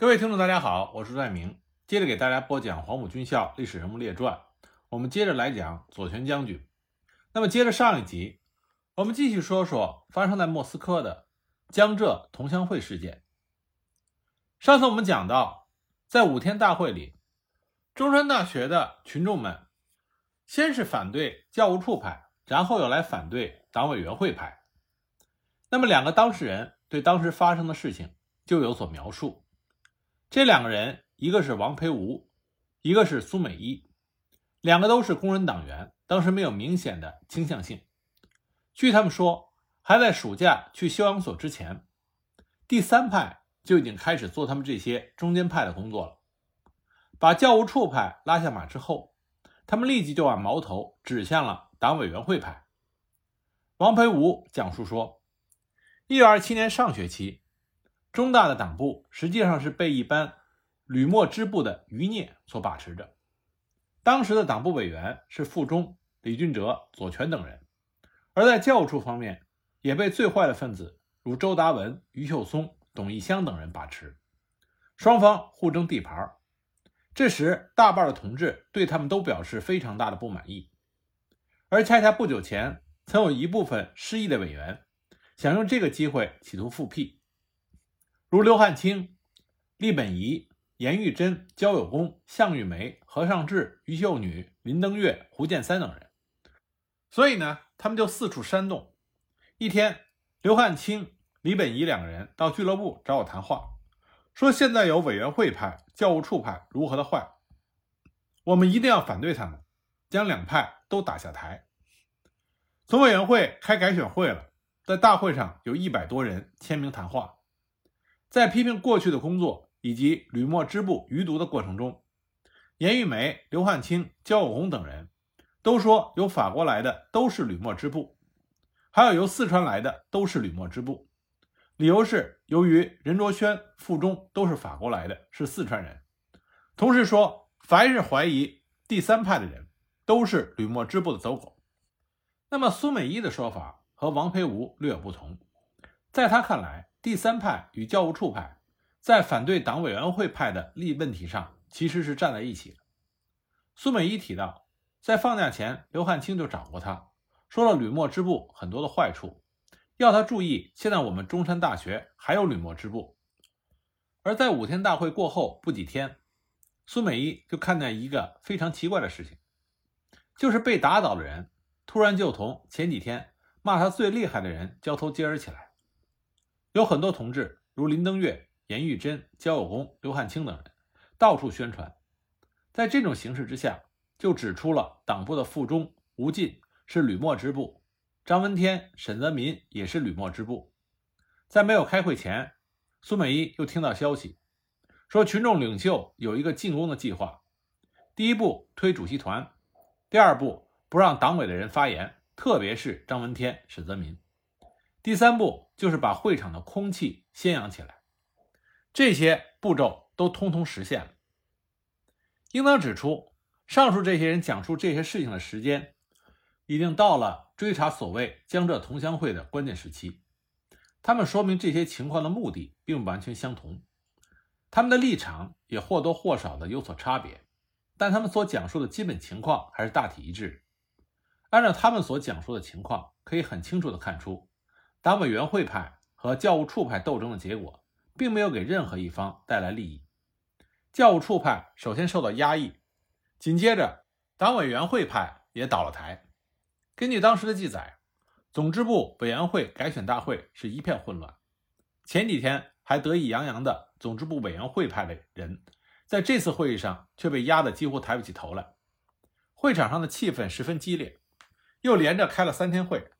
各位听众，大家好，我是朱爱明，接着给大家播讲《黄埔军校历史人物列传》，我们接着来讲左权将军。那么接着上一集，我们继续说说发生在莫斯科的江浙同乡会事件。上次我们讲到，在五天大会里，中山大学的群众们先是反对教务处派，然后又来反对党委员会派。那么两个当事人对当时发生的事情就有所描述。这两个人，一个是王培吾，一个是苏美一，两个都是工人党员，当时没有明显的倾向性。据他们说，还在暑假去休养所之前，第三派就已经开始做他们这些中间派的工作了。把教务处派拉下马之后，他们立即就把矛头指向了党委员会派。王培吾讲述说，一九二七年上学期。中大的党部实际上是被一班吕莫支部的余孽所把持着。当时的党部委员是傅忠、李俊哲、左权等人，而在教务处方面也被最坏的分子如周达文、于秀松、董义香等人把持，双方互争地盘。这时，大半的同志对他们都表示非常大的不满意。而恰恰不久前，曾有一部分失意的委员想用这个机会企图复辟。如刘汉清、厉本仪、严玉珍、焦有功、项玉梅、何尚志、于秀女、林登月、胡建三等人，所以呢，他们就四处煽动。一天，刘汉清、李本仪两个人到俱乐部找我谈话，说现在有委员会派、教务处派如何的坏，我们一定要反对他们，将两派都打下台。总委员会开改选会了，在大会上有一百多人签名谈话。在批评过去的工作以及吕莫支部余毒的过程中，严玉梅、刘汉清、焦有功等人都说，由法国来的都是吕莫支部，还有由四川来的都是吕莫支部。理由是由于任卓轩、傅中都是法国来的，是四川人。同时说，凡是怀疑第三派的人，都是吕莫支部的走狗。那么苏美一的说法和王培吾略有不同，在他看来。第三派与教务处派在反对党委员会派的利益问题上，其实是站在一起的。苏美一提到，在放假前，刘汉清就找过他，说了吕莫支部很多的坏处，要他注意。现在我们中山大学还有吕莫支部。而在五天大会过后不几天，苏美一就看见一个非常奇怪的事情，就是被打倒的人突然就同前几天骂他最厉害的人交头接耳起来。有很多同志，如林登月、严玉珍、焦有功、刘汉清等人，到处宣传。在这种形势之下，就指出了党部的副中吴进是吕莫支部，张闻天、沈泽民也是吕莫支部。在没有开会前，苏美一又听到消息，说群众领袖有一个进攻的计划：第一步推主席团，第二步不让党委的人发言，特别是张闻天、沈泽民。第三步就是把会场的空气宣扬起来，这些步骤都通通实现了。应当指出，上述这些人讲述这些事情的时间，已经到了追查所谓江浙同乡会的关键时期。他们说明这些情况的目的并不完全相同，他们的立场也或多或少的有所差别，但他们所讲述的基本情况还是大体一致。按照他们所讲述的情况，可以很清楚的看出。党委员会派和教务处派斗争的结果，并没有给任何一方带来利益。教务处派首先受到压抑，紧接着党委员会派也倒了台。根据当时的记载，总支部委员会改选大会是一片混乱。前几天还得意洋洋的总支部委员会派的人，在这次会议上却被压得几乎抬不起头来。会场上的气氛十分激烈，又连着开了三天会。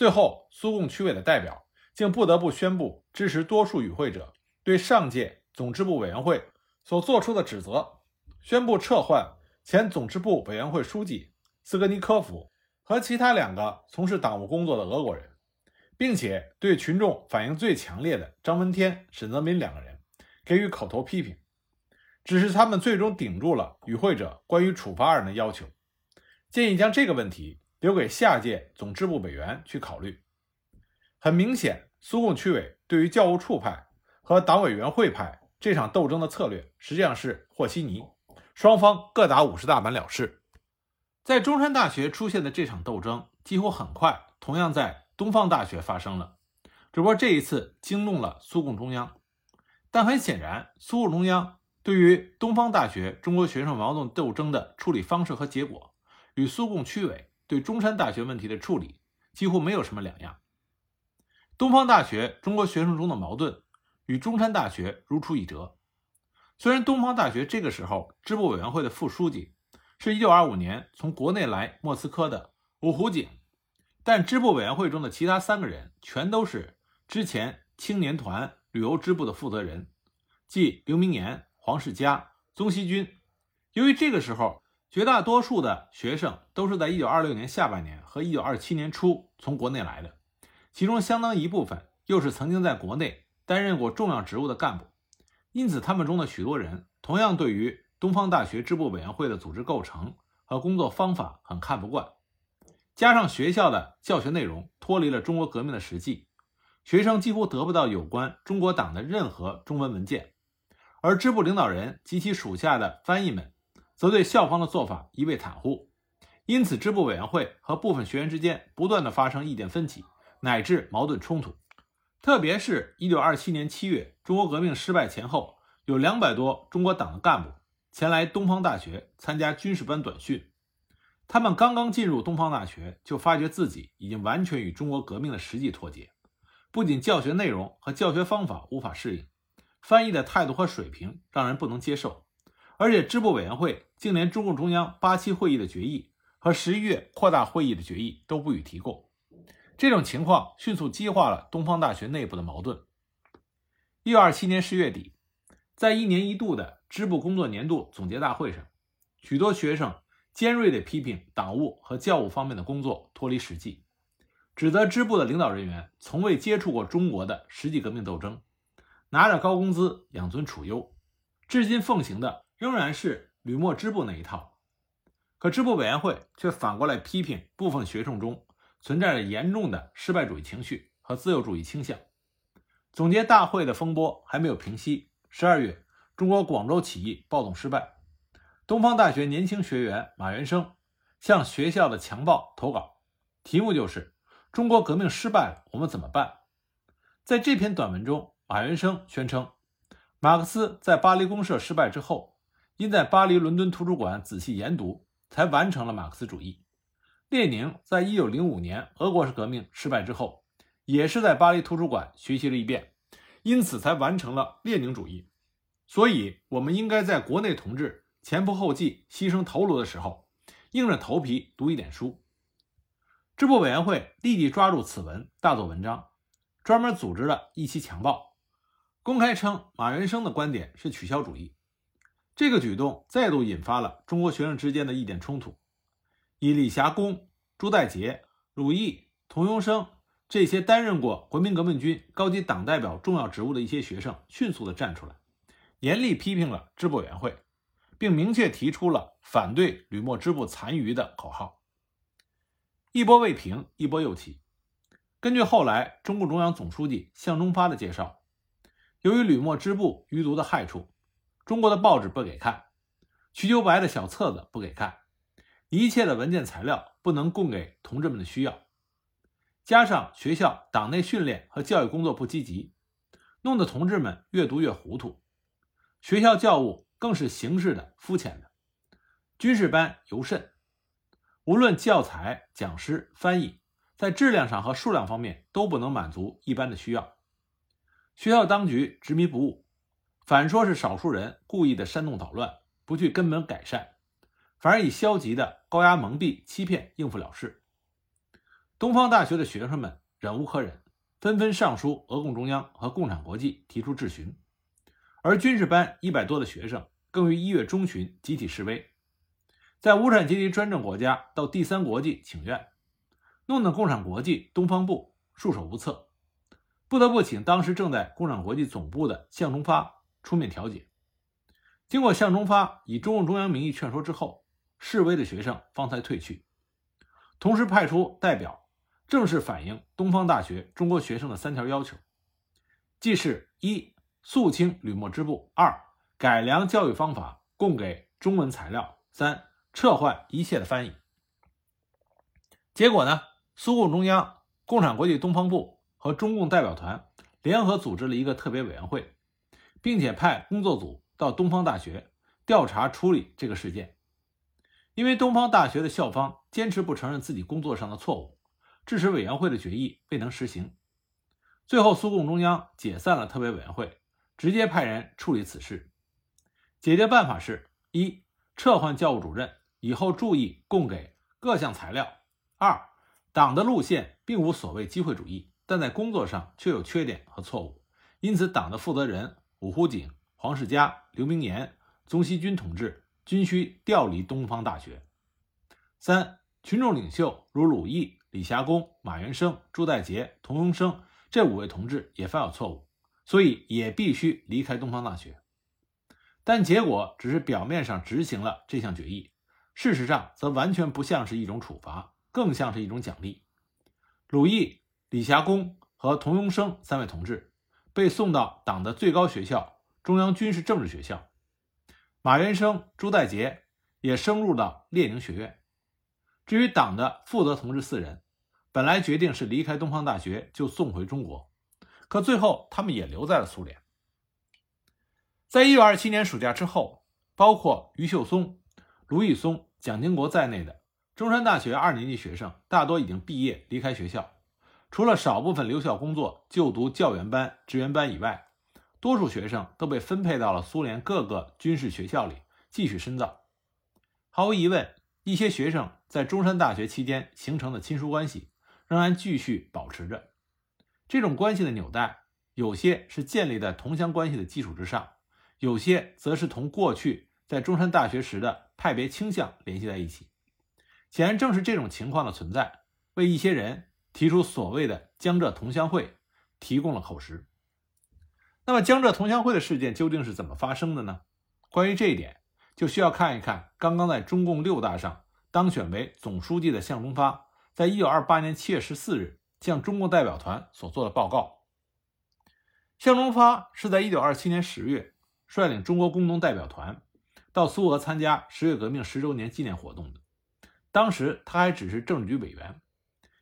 最后，苏共区委的代表竟不得不宣布支持多数与会者对上届总支部委员会所做出的指责，宣布撤换前总支部委员会书记斯格尼科夫和其他两个从事党务工作的俄国人，并且对群众反应最强烈的张闻天、沈泽民两个人给予口头批评。只是他们最终顶住了与会者关于处罚二人的要求，建议将这个问题。留给下届总支部委员去考虑。很明显，苏共区委对于教务处派和党委员会派这场斗争的策略实际上是和稀泥，双方各打五十大板了事。在中山大学出现的这场斗争，几乎很快同样在东方大学发生了，只不过这一次惊动了苏共中央。但很显然，苏共中央对于东方大学中国学生矛盾斗争的处理方式和结果，与苏共区委对中山大学问题的处理几乎没有什么两样。东方大学中国学生中的矛盾与中山大学如出一辙。虽然东方大学这个时候支部委员会的副书记是1925年从国内来莫斯科的五湖井，但支部委员会中的其他三个人全都是之前青年团旅游支部的负责人，即刘明言、黄世佳、宗锡军。由于这个时候绝大多数的学生都是在1926年下半年和1927年初从国内来的。其中相当一部分又是曾经在国内担任过重要职务的干部，因此他们中的许多人同样对于东方大学支部委员会的组织构成和工作方法很看不惯。加上学校的教学内容脱离了中国革命的实际，学生几乎得不到有关中国党的任何中文文件，而支部领导人及其属下的翻译们则对校方的做法一味袒护，因此支部委员会和部分学员之间不断的发生意见分歧。乃至矛盾冲突，特别是一九二七年七月，中国革命失败前后，有两百多中国党的干部前来东方大学参加军事班短训。他们刚刚进入东方大学，就发觉自己已经完全与中国革命的实际脱节。不仅教学内容和教学方法无法适应，翻译的态度和水平让人不能接受，而且支部委员会竟连中共中央八七会议的决议和十一月扩大会议的决议都不予提供。这种情况迅速激化了东方大学内部的矛盾。一九二七年十月底，在一年一度的支部工作年度总结大会上，许多学生尖锐地批评党务和教务方面的工作脱离实际，指责支部的领导人员从未接触过中国的实际革命斗争，拿着高工资养尊处优，至今奉行的仍然是吕莫支部那一套。可支部委员会却反过来批评部分学生中。存在着严重的失败主义情绪和自由主义倾向。总结大会的风波还没有平息。十二月，中国广州起义暴动失败，东方大学年轻学员马元生向学校的强报投稿，题目就是“中国革命失败了，我们怎么办？”在这篇短文中，马元生宣称，马克思在巴黎公社失败之后，因在巴黎伦敦图书馆仔细研读，才完成了马克思主义。列宁在一九零五年俄国式革命失败之后，也是在巴黎图书馆学习了一遍，因此才完成了列宁主义。所以，我们应该在国内同志前仆后继、牺牲头颅的时候，硬着头皮读一点书。支部委员会立即抓住此文，大做文章，专门组织了一期强报，公开称马元生的观点是取消主义。这个举动再度引发了中国学生之间的一点冲突。以李霞公、朱代杰、鲁毅、童庸生这些担任过国民革命军高级党代表重要职务的一些学生，迅速地站出来，严厉批评了支部委员会，并明确提出了反对吕莫支部残余的口号。一波未平，一波又起。根据后来中共中央总书记向忠发的介绍，由于吕莫支部余毒的害处，中国的报纸不给看，瞿秋白的小册子不给看。一切的文件材料不能供给同志们的需要，加上学校党内训练和教育工作不积极，弄得同志们越读越糊涂。学校教务更是形式的、肤浅的，军事班尤甚。无论教材、讲师、翻译，在质量上和数量方面都不能满足一般的需要。学校当局执迷不悟，反说是少数人故意的煽动捣乱，不去根本改善。反而以消极的高压蒙蔽、欺骗应付了事。东方大学的学生们忍无可忍，纷纷上书俄共中央和共产国际提出质询。而军事班一百多的学生更于一月中旬集体示威，在无产阶级专政国家到第三国际请愿，弄得共产国际东方部束手无策，不得不请当时正在共产国际总部的向忠发出面调解。经过向忠发以中共中央名义劝说之后。示威的学生方才退去，同时派出代表正式反映东方大学中国学生的三条要求，即是：一、肃清吕墨支部；二、改良教育方法，供给中文材料；三、撤换一切的翻译。结果呢？苏共中央、共产国际东方部和中共代表团联合组织了一个特别委员会，并且派工作组到东方大学调查处理这个事件。因为东方大学的校方坚持不承认自己工作上的错误，致使委员会的决议未能实行。最后，苏共中央解散了特别委员会，直接派人处理此事。解决办法是：一、撤换教务主任，以后注意供给各项材料；二、党的路线并无所谓机会主义，但在工作上却有缺点和错误，因此党的负责人伍湖景、黄世嘉、刘明年、宗锡军同志均需调离东方大学。三、群众领袖如鲁毅、李霞公、马元生、朱代杰、童荣生这五位同志也犯有错误，所以也必须离开东方大学。但结果只是表面上执行了这项决议，事实上则完全不像是一种处罚，更像是一种奖励。鲁毅、李霞公和童荣生三位同志被送到党的最高学校——中央军事政治学校；马元生、朱代杰也升入到列宁学院。至于党的负责同志四人，本来决定是离开东方大学就送回中国，可最后他们也留在了苏联。在一九二七年暑假之后，包括于秀松、卢毅松、蒋经国在内的中山大学二年级学生大多已经毕业离开学校，除了少部分留校工作、就读教员班、职员班以外，多数学生都被分配到了苏联各个军事学校里继续深造。毫无疑问，一些学生在中山大学期间形成的亲疏关系仍然继续保持着。这种关系的纽带，有些是建立在同乡关系的基础之上。有些则是同过去在中山大学时的派别倾向联系在一起。显然，正是这种情况的存在，为一些人提出所谓的江浙同乡会提供了口实。那么，江浙同乡会的事件究竟是怎么发生的呢？关于这一点，就需要看一看刚刚在中共六大上当选为总书记的向忠发，在一九二八年七月十四日向中共代表团所做的报告。向忠发是在一九二七年十月。率领中国工农代表团到苏俄参加十月革命十周年纪念活动的，当时他还只是政治局委员，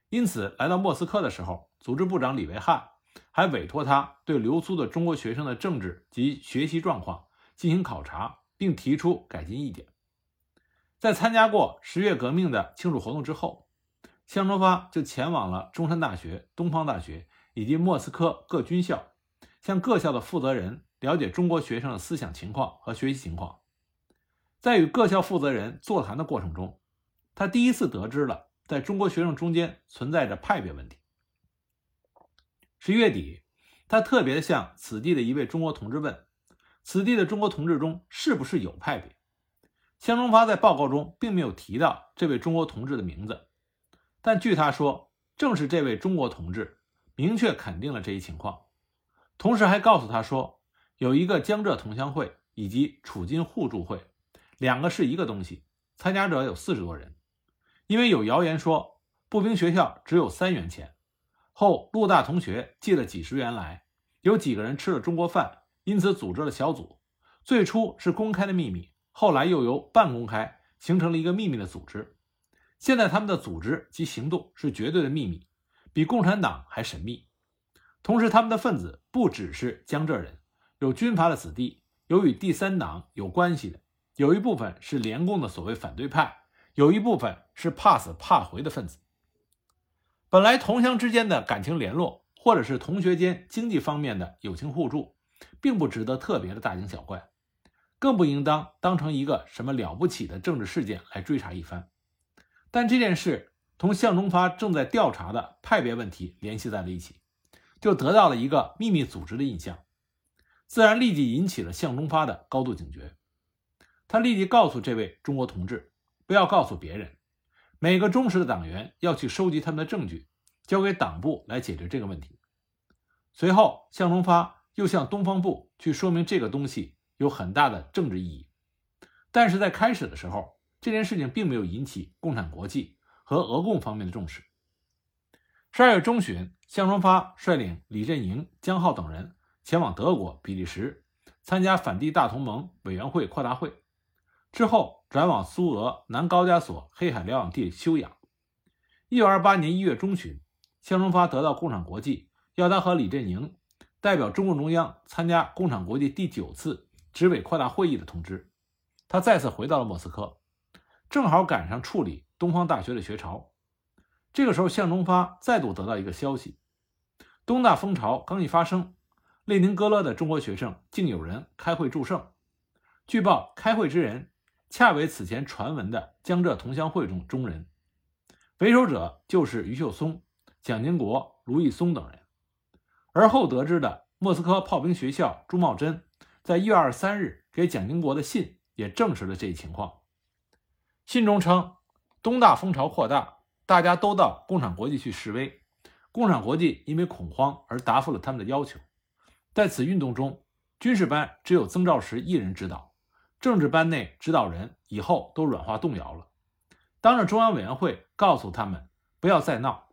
因此来到莫斯科的时候，组织部长李维汉还委托他对留苏的中国学生的政治及学习状况进行考察，并提出改进意见。在参加过十月革命的庆祝活动之后，向忠发就前往了中山大学、东方大学以及莫斯科各军校，向各校的负责人。了解中国学生的思想情况和学习情况，在与各校负责人座谈的过程中，他第一次得知了在中国学生中间存在着派别问题。十一月底，他特别向此地的一位中国同志问：“此地的中国同志中是不是有派别？”向忠发在报告中并没有提到这位中国同志的名字，但据他说，正是这位中国同志明确肯定了这一情况，同时还告诉他说。有一个江浙同乡会以及储金互助会，两个是一个东西。参加者有四十多人。因为有谣言说步兵学校只有三元钱，后陆大同学借了几十元来，有几个人吃了中国饭，因此组织了小组。最初是公开的秘密，后来又由半公开形成了一个秘密的组织。现在他们的组织及行动是绝对的秘密，比共产党还神秘。同时，他们的分子不只是江浙人。有军阀的子弟，有与第三党有关系的，有一部分是联共的所谓反对派，有一部分是怕死怕回的分子。本来同乡之间的感情联络，或者是同学间经济方面的友情互助，并不值得特别的大惊小怪，更不应当当成一个什么了不起的政治事件来追查一番。但这件事同向忠发正在调查的派别问题联系在了一起，就得到了一个秘密组织的印象。自然立即引起了向忠发的高度警觉，他立即告诉这位中国同志，不要告诉别人，每个忠实的党员要去收集他们的证据，交给党部来解决这个问题。随后，向忠发又向东方部去说明这个东西有很大的政治意义，但是在开始的时候，这件事情并没有引起共产国际和俄共方面的重视。十二月中旬，向荣发率领李振营、江浩等人。前往德国、比利时参加反帝大同盟委员会扩大会，之后转往苏俄南高加索黑海疗养地休养。一九二八年一月中旬，向忠发得到共产国际要他和李振宁代表中共中央参加共产国际第九次执委扩大会议的通知，他再次回到了莫斯科，正好赶上处理东方大学的学潮。这个时候，向忠发再度得到一个消息：东大风潮刚一发生，列宁格勒的中国学生竟有人开会祝圣。据报，开会之人恰为此前传闻的江浙同乡会中中人，为首者就是余秀松、蒋经国、卢毅松等人。而后得知的莫斯科炮兵学校朱茂贞在一月二十三日给蒋经国的信，也证实了这一情况。信中称，东大风潮扩大。大家都到共产国际去示威，共产国际因为恐慌而答复了他们的要求。在此运动中，军事班只有曾兆时一人指导，政治班内指导人以后都软化动摇了。当着中央委员会告诉他们不要再闹，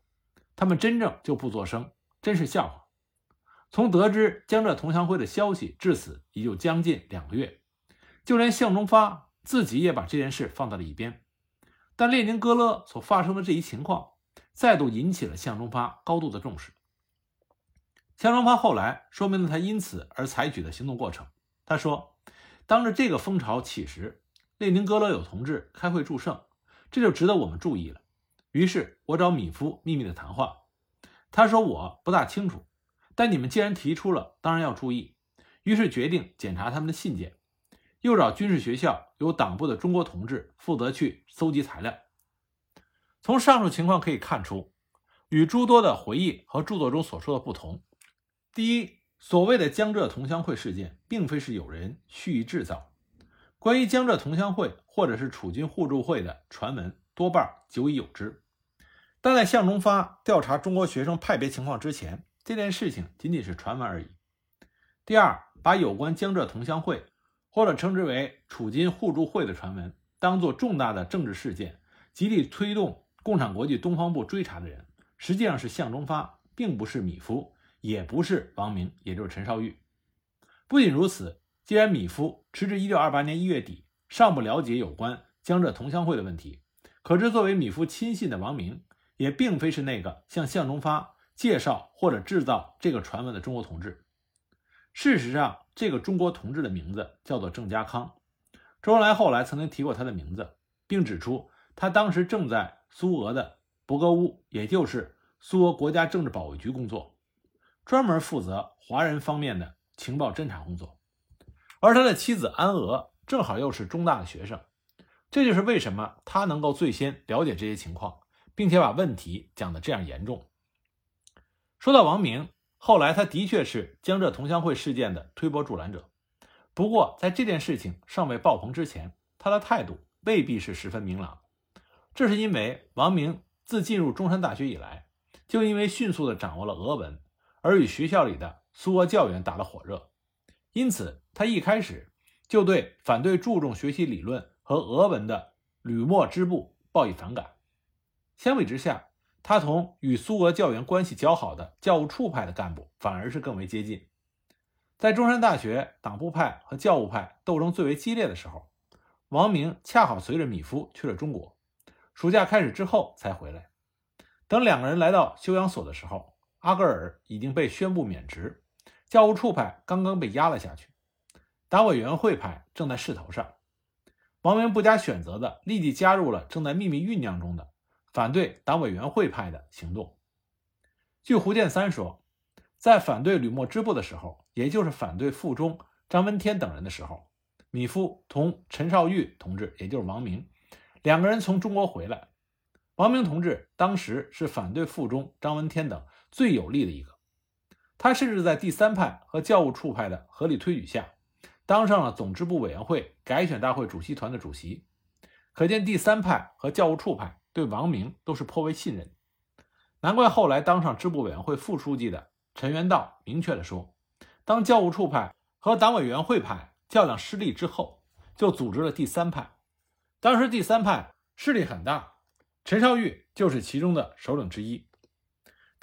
他们真正就不作声，真是笑话。从得知江浙同乡会的消息至此，也就将近两个月，就连向忠发自己也把这件事放到了一边。但列宁格勒所发生的这一情况，再度引起了向忠发高度的重视。向忠发后来说明了他因此而采取的行动过程。他说：“当着这个风潮起时，列宁格勒有同志开会祝圣，这就值得我们注意了。于是我找米夫秘密的谈话。他说我不大清楚，但你们既然提出了，当然要注意。于是决定检查他们的信件。”又找军事学校由党部的中国同志负责去搜集材料。从上述情况可以看出，与诸多的回忆和著作中所说的不同。第一，所谓的江浙同乡会事件，并非是有人蓄意制造。关于江浙同乡会或者是楚军互助会的传闻，多半久已有之。但在向忠发调查中国学生派别情况之前，这件事情仅仅是传闻而已。第二，把有关江浙同乡会。或者称之为楚金互助会的传闻，当做重大的政治事件，极力推动共产国际东方部追查的人，实际上是向忠发，并不是米夫，也不是王明，也就是陈绍玉。不仅如此，既然米夫迟至1928年1月底尚不了解有关江浙同乡会的问题，可知作为米夫亲信的王明，也并非是那个向向忠发介绍或者制造这个传闻的中国同志。事实上，这个中国同志的名字叫做郑家康。周恩来后来曾经提过他的名字，并指出他当时正在苏俄的博格乌，也就是苏俄国家政治保卫局工作，专门负责华人方面的情报侦查工作。而他的妻子安娥正好又是中大的学生，这就是为什么他能够最先了解这些情况，并且把问题讲得这样严重。说到王明。后来，他的确是江浙同乡会事件的推波助澜者。不过，在这件事情尚未爆棚之前，他的态度未必是十分明朗。这是因为王明自进入中山大学以来，就因为迅速地掌握了俄文，而与学校里的苏俄教员打得火热。因此，他一开始就对反对注重学习理论和俄文的吕莫支部报以反感。相比之下，他同与苏俄教员关系较好的教务处派的干部反而是更为接近。在中山大学党部派和教务派斗争最为激烈的时候，王明恰好随着米夫去了中国，暑假开始之后才回来。等两个人来到休养所的时候，阿格尔已经被宣布免职，教务处派刚刚被压了下去，党委员会派正在势头上。王明不加选择的立即加入了正在秘密酝酿中的。反对党委员会派的行动。据胡建三说，在反对吕莫支部的时候，也就是反对附中张闻天等人的时候，米夫同陈绍玉同志，也就是王明，两个人从中国回来。王明同志当时是反对附中张闻天等最有力的一个，他甚至在第三派和教务处派的合力推举下，当上了总支部委员会改选大会主席团的主席。可见第三派和教务处派。对王明都是颇为信任，难怪后来当上支部委员会副书记的陈元道明确地说，当教务处派和党委员会派较量失利之后，就组织了第三派。当时第三派势力很大，陈绍玉就是其中的首领之一。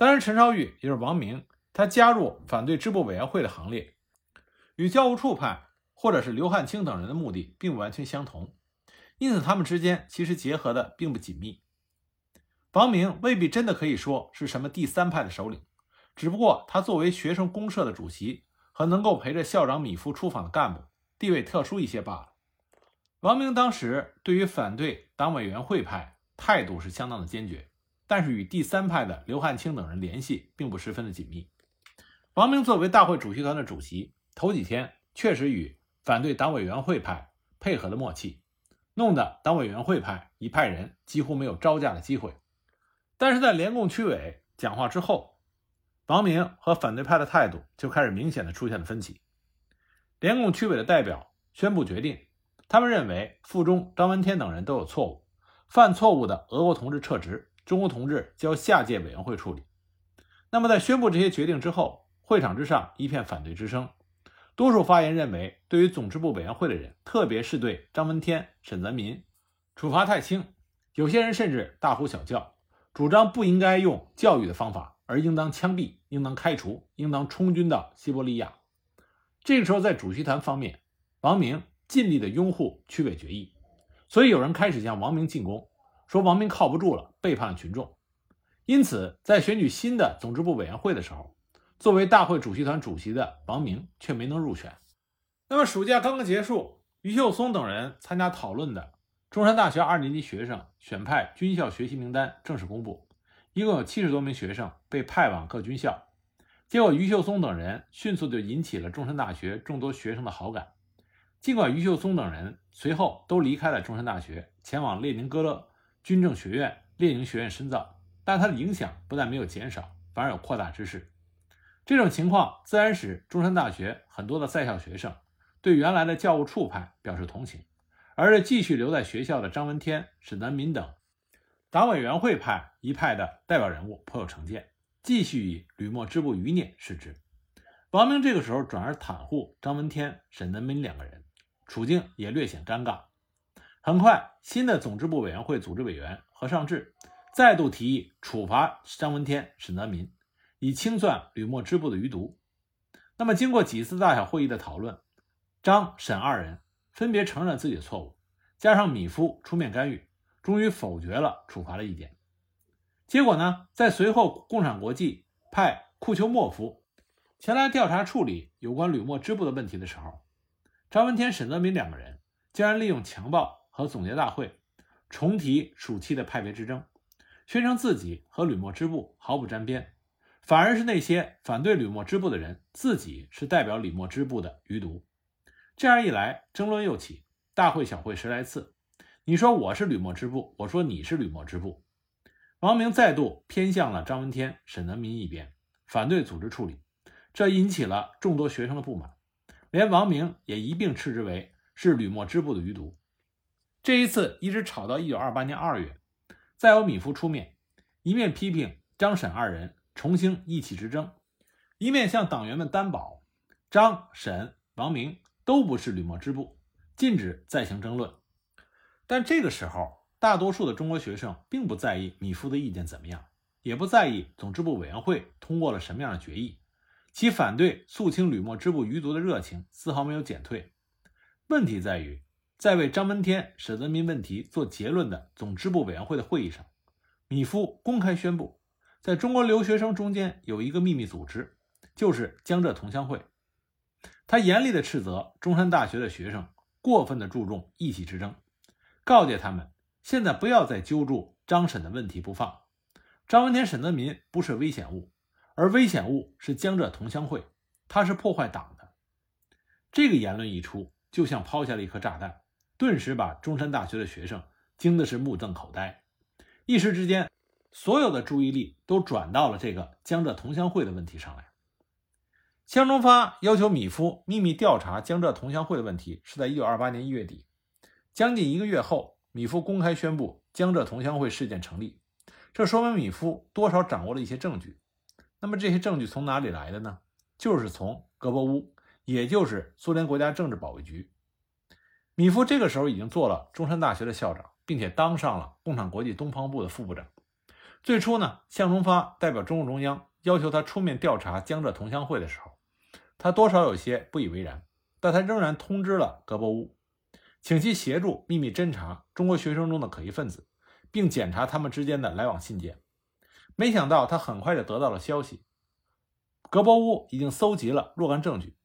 当然，陈绍玉也就是王明他加入反对支部委员会的行列，与教务处派或者是刘汉清等人的目的并不完全相同，因此他们之间其实结合的并不紧密。王明未必真的可以说是什么第三派的首领，只不过他作为学生公社的主席和能够陪着校长米夫出访的干部，地位特殊一些罢了。王明当时对于反对党委员会派态度是相当的坚决，但是与第三派的刘汉清等人联系并不十分的紧密。王明作为大会主席团的主席，头几天确实与反对党委员会派配合的默契，弄得党委员会派一派人几乎没有招架的机会。但是在联共区委讲话之后，王明和反对派的态度就开始明显的出现了分歧。联共区委的代表宣布决定，他们认为附中张闻天等人都有错误，犯错误的俄国同志撤职，中国同志交下届委员会处理。那么在宣布这些决定之后，会场之上一片反对之声，多数发言认为，对于总支部委员会的人，特别是对张闻天、沈泽民，处罚太轻，有些人甚至大呼小叫，主张不应该用教育的方法，而应当枪毙、应当开除、应当充军到西伯利亚。这个时候，在主席团方面，王明尽力的拥护区委决议，所以有人开始向王明进攻，说王明靠不住了，背叛了群众。因此，在选举新的总支部委员会的时候，作为大会主席团主席的王明却没能入选。那么暑假刚刚结束，于秀松等人参加讨论的中山大学二年级学生选派军校学习名单正式公布，一共有七十多名学生被派往各军校。结果，于秀松等人迅速就引起了中山大学众多学生的好感。尽管于秀松等人随后都离开了中山大学，前往列宁格勒军政学院列宁学院深造，但他的影响不但没有减少，反而有扩大之势。这种情况自然使中山大学很多的在校学生对原来的教务处派表示同情，而对继续留在学校的张闻天、沈南民等党委员会派一派的代表人物颇有成见，继续以吕莫支部余孽视之。王明这个时候转而袒护张闻天、沈南民两个人，处境也略显尴尬。很快，新的总支部委员会组织委员何尚志再度提议处罚张闻天、沈南民。以清算吕莫支部的余毒。那么，经过几次大小会议的讨论，张、沈二人分别承认自己的错误，加上米夫出面干预，终于否决了处罚的意见。结果呢，在随后共产国际派库丘莫夫前来调查处理有关吕莫支部的问题的时候，张闻天、沈泽民两个人竟然利用强暴和总结大会重提暑期的派别之争，宣称自己和吕莫支部毫不沾边。反而是那些反对吕莫支部的人，自己是代表吕莫支部的余毒。这样一来，争论又起，大会小会十来次。你说我是吕莫支部，我说你是吕莫支部。王明再度偏向了张闻天、沈南民一边，反对组织处理，这引起了众多学生的不满，连王明也一并斥之为是吕莫支部的余毒。这一次一直吵到一九二八年二月，再由米夫出面，一面批评张沈二人。重兴义气之争，一面向党员们担保，张、沈、王明都不是吕莫支部，禁止再行争论。但这个时候，大多数的中国学生并不在意米夫的意见怎么样，也不在意总支部委员会通过了什么样的决议，其反对肃清吕莫支部余毒的热情丝毫没有减退。问题在于，在为张闻天、沈泽民问题做结论的总支部委员会的会议上，米夫公开宣布。在中国留学生中间有一个秘密组织，就是江浙同乡会。他严厉地斥责中山大学的学生过分地注重义气之争，告诫他们现在不要再揪住张沈的问题不放。张闻天、沈泽民不是危险物，而危险物是江浙同乡会，他是破坏党的。这个言论一出，就像抛下了一颗炸弹，顿时把中山大学的学生惊的是目瞪口呆，一时之间。所有的注意力都转到了这个江浙同乡会的问题上来。江忠发要求米夫秘密调查江浙同乡会的问题，是在一九二八年一月底，将近一个月后，米夫公开宣布江浙同乡会事件成立。这说明米夫多少掌握了一些证据。那么这些证据从哪里来的呢？就是从格博乌，也就是苏联国家政治保卫局。米夫这个时候已经做了中山大学的校长，并且当上了共产国际东方部的副部长。最初呢，向忠发代表中共中央要求他出面调查江浙同乡会的时候，他多少有些不以为然，但他仍然通知了格伯乌，请其协助秘密侦查中国学生中的可疑分子，并检查他们之间的来往信件。没想到他很快就得到了消息，格伯乌已经搜集了若干证据，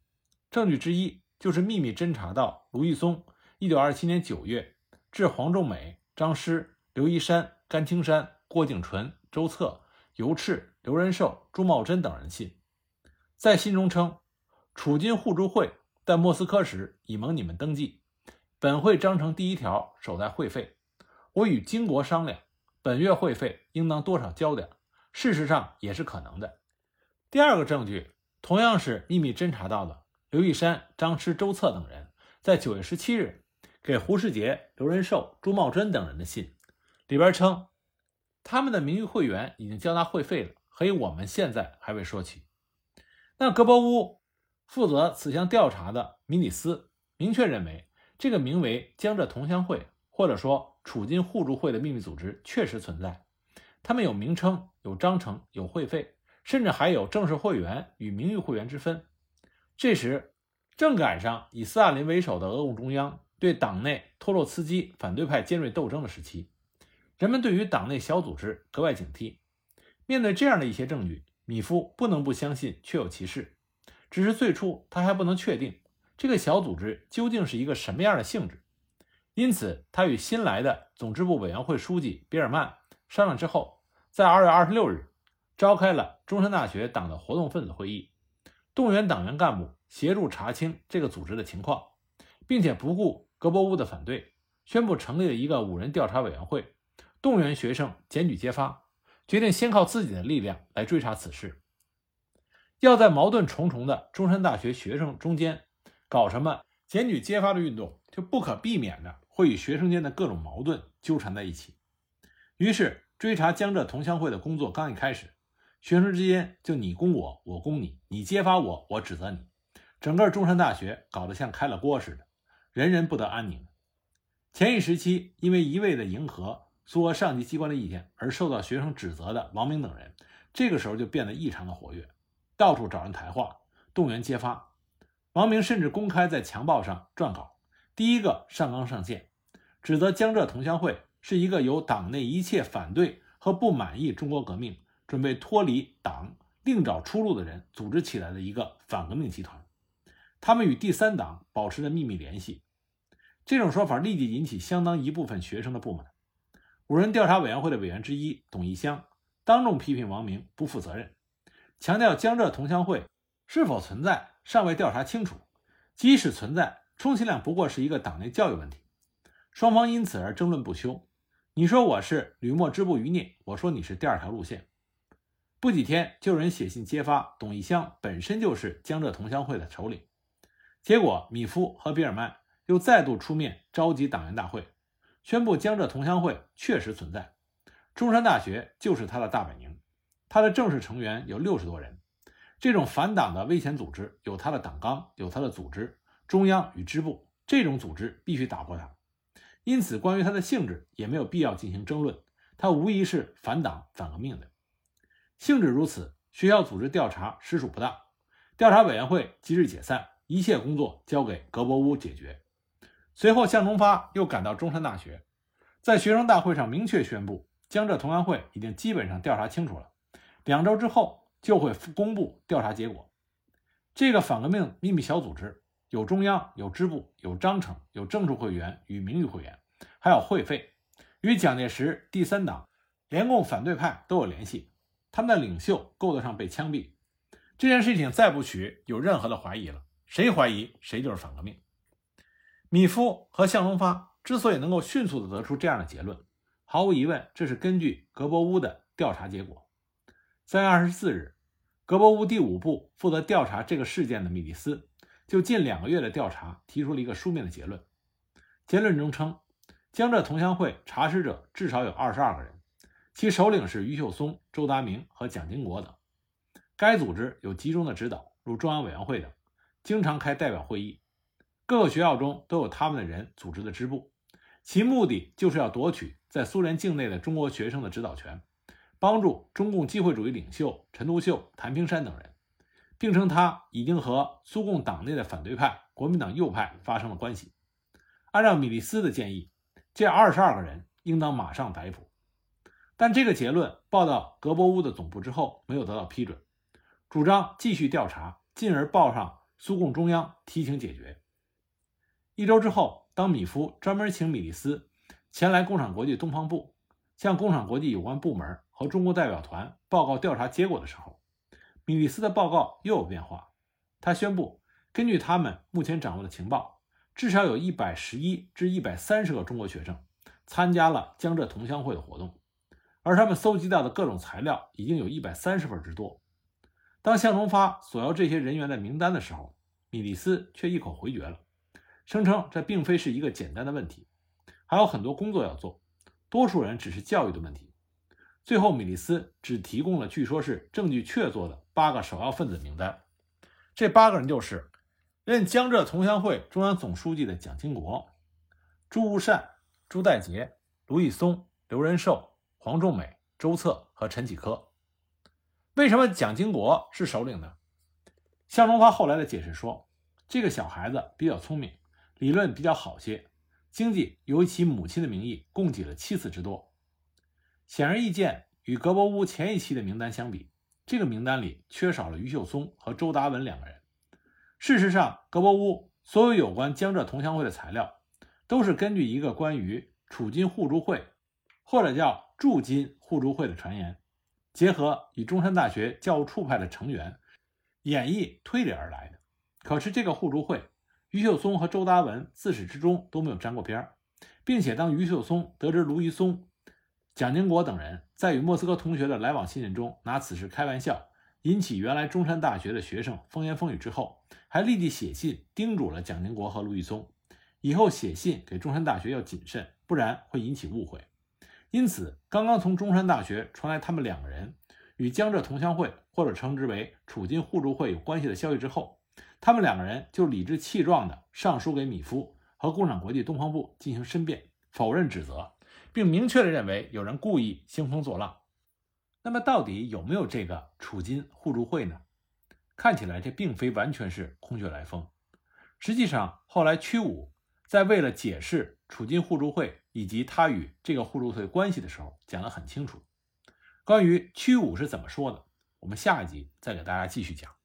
证据之一就是秘密侦查到卢玉松1927年9月致黄仲美、张师、刘一山、甘青山、郭景纯、周策。尤赤、刘仁寿、朱茂贞等人信，在信中称：“楚金互助会在莫斯科时已蒙你们登记，本会章程第一条守在会费。我与金国商量，本月会费应当多少交点，事实上也是可能的。”第二个证据同样是秘密侦查到的，刘一山、张师、周策等人在九月十七日给胡世杰、刘仁寿、朱茂贞等人的信，里边称。他们的名誉会员已经交纳会费了，所以我们现在还未说起。那格伯乌负责此项调查的米里斯明确认为，这个名为江浙同乡会或者说楚金互助会的秘密组织确实存在，他们有名称、有章程、有会费，甚至还有正式会员与名誉会员之分。这时正赶上以斯大林为首的俄共中央对党内托洛茨基反对派尖锐斗争的时期。人们对于党内小组织格外警惕。面对这样的一些证据，米夫不能不相信确有其事。只是最初他还不能确定这个小组织究竟是一个什么样的性质，因此他与新来的总支部委员会书记比尔曼商量之后，在二月二十六日召开了中山大学党的活动分子会议，动员党员干部协助查清这个组织的情况，并且不顾格伯乌的反对，宣布成立了一个五人调查委员会。动员学生检举揭发，决定先靠自己的力量来追查此事。要在矛盾重重的中山大学学生中间搞什么检举揭发的运动，就不可避免的会与学生间的各种矛盾纠缠在一起。于是，追查江浙同乡会的工作刚一开始，学生之间就你攻我，我攻你，你揭发我，我指责你，整个中山大学搞得像开了锅似的，人人不得安宁。前一时期，因为一味的迎合。苏俄上级机关的意见而受到学生指责的王明等人，这个时候就变得异常的活跃，到处找人谈话，动员揭发。王明甚至公开在墙报上撰稿，第一个上纲上线，指责江浙同乡会是一个由党内一切反对和不满意中国革命、准备脱离党另找出路的人组织起来的一个反革命集团。他们与第三党保持着秘密联系。这种说法立即引起相当一部分学生的不满。五人调查委员会的委员之一董一香当众批评王明不负责任，强调江浙同乡会是否存在尚未调查清楚，即使存在，充其量不过是一个党内教育问题。双方因此而争论不休。你说我是吕莫支部余孽，我说你是第二条路线。不几天，就有人写信揭发董一香本身就是江浙同乡会的首领。结果，米夫和比尔曼又再度出面召集党员大会。宣布江浙同乡会确实存在，中山大学就是他的大本营，他的正式成员有六十多人。这种反党的危险组织有他的党纲，有他的组织中央与支部，这种组织必须打破它。因此，关于它的性质也没有必要进行争论，它无疑是反党反革命的。性质如此，学校组织调查实属不当，调查委员会即日解散，一切工作交给格伯乌解决。随后，向忠发又赶到中山大学，在学生大会上明确宣布，江浙同安会已经基本上调查清楚了，两周之后就会公布调查结果。这个反革命秘密小组织有中央、有支部、有章程、有正式会员与名誉会员，还有会费，与蒋介石第三党、联共反对派都有联系。他们的领袖够得上被枪毙。这件事情再不许有任何的怀疑了，谁怀疑谁就是反革命。米夫和向忠发之所以能够迅速地得出这样的结论，毫无疑问，这是根据格伯乌的调查结果。三月二十四日，格伯乌第五部负责调查这个事件的米利斯，就近两个月的调查提出了一个书面的结论。结论中称，江浙同乡会查实者至少有二十二个人，其首领是于秀松、周达明和蒋经国等。该组织有集中的指导，如中央委员会等，经常开代表会议。各个学校中都有他们的人组织的支部，其目的就是要夺取在苏联境内的中国学生的指导权，帮助中共机会主义领袖陈独秀、谭平山等人，并称他已经和苏共党内的反对派国民党右派发生了关系。按照米利斯的建议，这二十二个人应当马上逮捕。但这个结论报到格博乌的总部之后，没有得到批准，主张继续调查，进而报上苏共中央提请解决。一周之后，当米夫专门请米利斯前来共产国际东方部，向共产国际有关部门和中国代表团报告调查结果的时候，米利斯的报告又有变化。他宣布，根据他们目前掌握的情报，至少有一百十一至一百三十个中国学生参加了江浙同乡会的活动，而他们搜集到的各种材料已经有一百三十份之多。当向忠发索要这些人员的名单的时候，米利斯却一口回绝了。声称这并非是一个简单的问题，还有很多工作要做，多数人只是教育的问题。最后，米利斯只提供了据说是证据确凿的八个首要分子名单，这八个人就是任江浙同乡会中央总书记的蒋经国、朱无善、朱代杰、卢毅松、刘仁寿、黄仲美、周策和陈启科。为什么蒋经国是首领呢？向荣发后来的解释说，这个小孩子比较聪明。理论比较好些，经济由其母亲的名义供给了七次之多。显而易见，与格博乌前一期的名单相比，这个名单里缺少了于秀松和周达文两个人。事实上，格博乌所有有关江浙同乡会的材料，都是根据一个关于储金互助会，或者叫驻金互助会的传言，结合与中山大学教务处派的成员演绎推理而来的。可是这个互助会。于秀松和周达文自始至终都没有沾过边儿，并且当于秀松得知卢怡松、蒋经国等人在与莫斯科同学的来往信任中拿此事开玩笑，引起原来中山大学的学生风言风语之后，还立即写信叮嘱了蒋经国和卢怡松，以后写信给中山大学要谨慎，不然会引起误会。因此，刚刚从中山大学传来他们两个人与江浙同乡会或者称之为楚金互助会有关系的消息之后。他们两个人就理直气壮地上书给米夫和共产国际东方部进行申辩，否认指责，并明确地认为有人故意兴风作浪。那么，到底有没有这个楚金互助会呢？看起来这并非完全是空穴来风。实际上，后来屈武在为了解释楚金互助会以及他与这个互助会关系的时候，讲得很清楚。关于屈武是怎么说的，我们下一集再给大家继续讲。